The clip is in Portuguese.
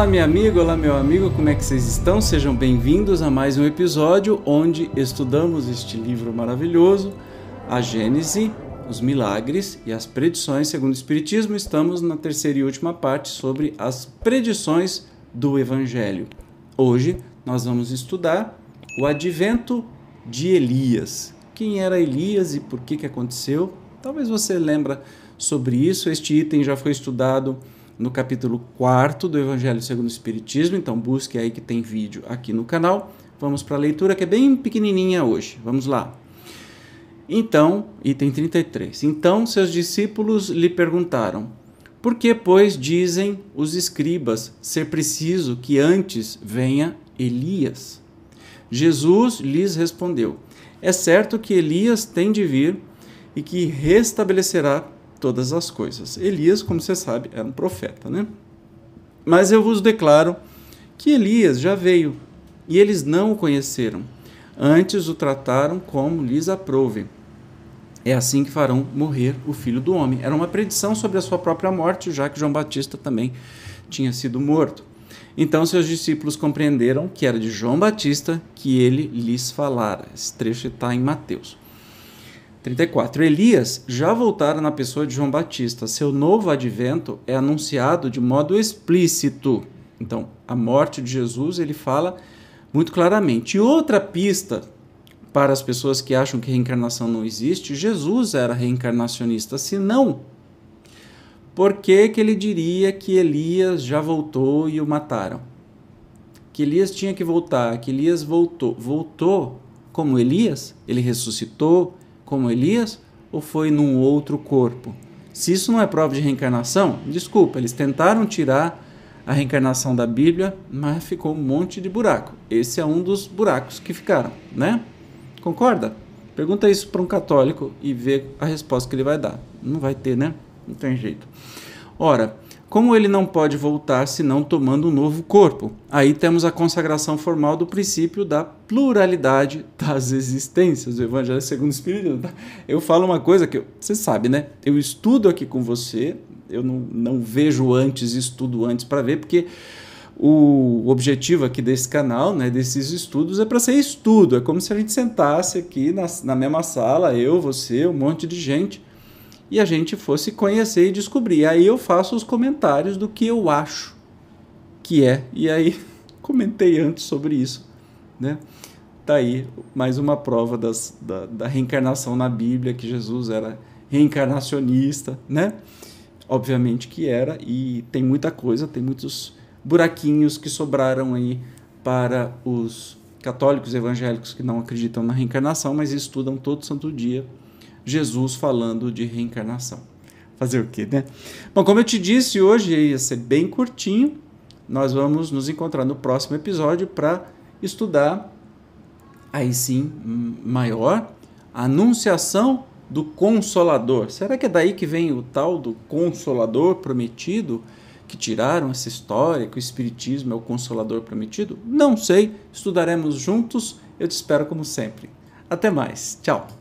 Olá, minha amiga, olá, meu amigo, como é que vocês estão? Sejam bem-vindos a mais um episódio onde estudamos este livro maravilhoso, a Gênese, os milagres e as predições segundo o Espiritismo. Estamos na terceira e última parte sobre as predições do Evangelho. Hoje nós vamos estudar o advento de Elias. Quem era Elias e por que, que aconteceu? Talvez você lembra sobre isso. Este item já foi estudado no capítulo 4 do Evangelho segundo o Espiritismo, então busque aí que tem vídeo aqui no canal. Vamos para a leitura que é bem pequenininha hoje. Vamos lá. Então, item 33. Então seus discípulos lhe perguntaram: Por que, pois, dizem os escribas ser preciso que antes venha Elias? Jesus lhes respondeu: É certo que Elias tem de vir e que restabelecerá todas as coisas. Elias, como você sabe, era um profeta, né? Mas eu vos declaro que Elias já veio e eles não o conheceram. Antes o trataram como lhes aprouve. É assim que farão morrer o filho do homem. Era uma predição sobre a sua própria morte, já que João Batista também tinha sido morto. Então seus discípulos compreenderam que era de João Batista que ele lhes falara. Esse trecho está em Mateus. 34. Elias já voltara na pessoa de João Batista. Seu novo advento é anunciado de modo explícito. Então, a morte de Jesus, ele fala muito claramente. E outra pista para as pessoas que acham que reencarnação não existe, Jesus era reencarnacionista. Se não, por que, que ele diria que Elias já voltou e o mataram? Que Elias tinha que voltar, que Elias voltou. Voltou como Elias? Ele ressuscitou? Como Elias ou foi num outro corpo? Se isso não é prova de reencarnação, desculpa, eles tentaram tirar a reencarnação da Bíblia, mas ficou um monte de buraco. Esse é um dos buracos que ficaram, né? Concorda? Pergunta isso para um católico e vê a resposta que ele vai dar. Não vai ter, né? Não tem jeito. Ora, como ele não pode voltar senão tomando um novo corpo? Aí temos a consagração formal do princípio da pluralidade das existências, o Evangelho segundo o Espírito. Eu falo uma coisa que você sabe, né? Eu estudo aqui com você, eu não, não vejo antes, estudo antes para ver, porque o objetivo aqui desse canal, né, desses estudos, é para ser estudo. É como se a gente sentasse aqui na, na mesma sala, eu, você, um monte de gente e a gente fosse conhecer e descobrir. Aí eu faço os comentários do que eu acho que é. E aí comentei antes sobre isso, né? Tá aí mais uma prova das, da, da reencarnação na Bíblia, que Jesus era reencarnacionista, né? Obviamente que era, e tem muita coisa, tem muitos buraquinhos que sobraram aí para os católicos evangélicos que não acreditam na reencarnação, mas estudam todo santo dia Jesus falando de reencarnação. Fazer o quê, né? Bom, como eu te disse, hoje ia ser bem curtinho. Nós vamos nos encontrar no próximo episódio para estudar, aí sim, maior, a anunciação do Consolador. Será que é daí que vem o tal do Consolador prometido? Que tiraram essa história que o Espiritismo é o Consolador prometido? Não sei, estudaremos juntos. Eu te espero como sempre. Até mais. Tchau.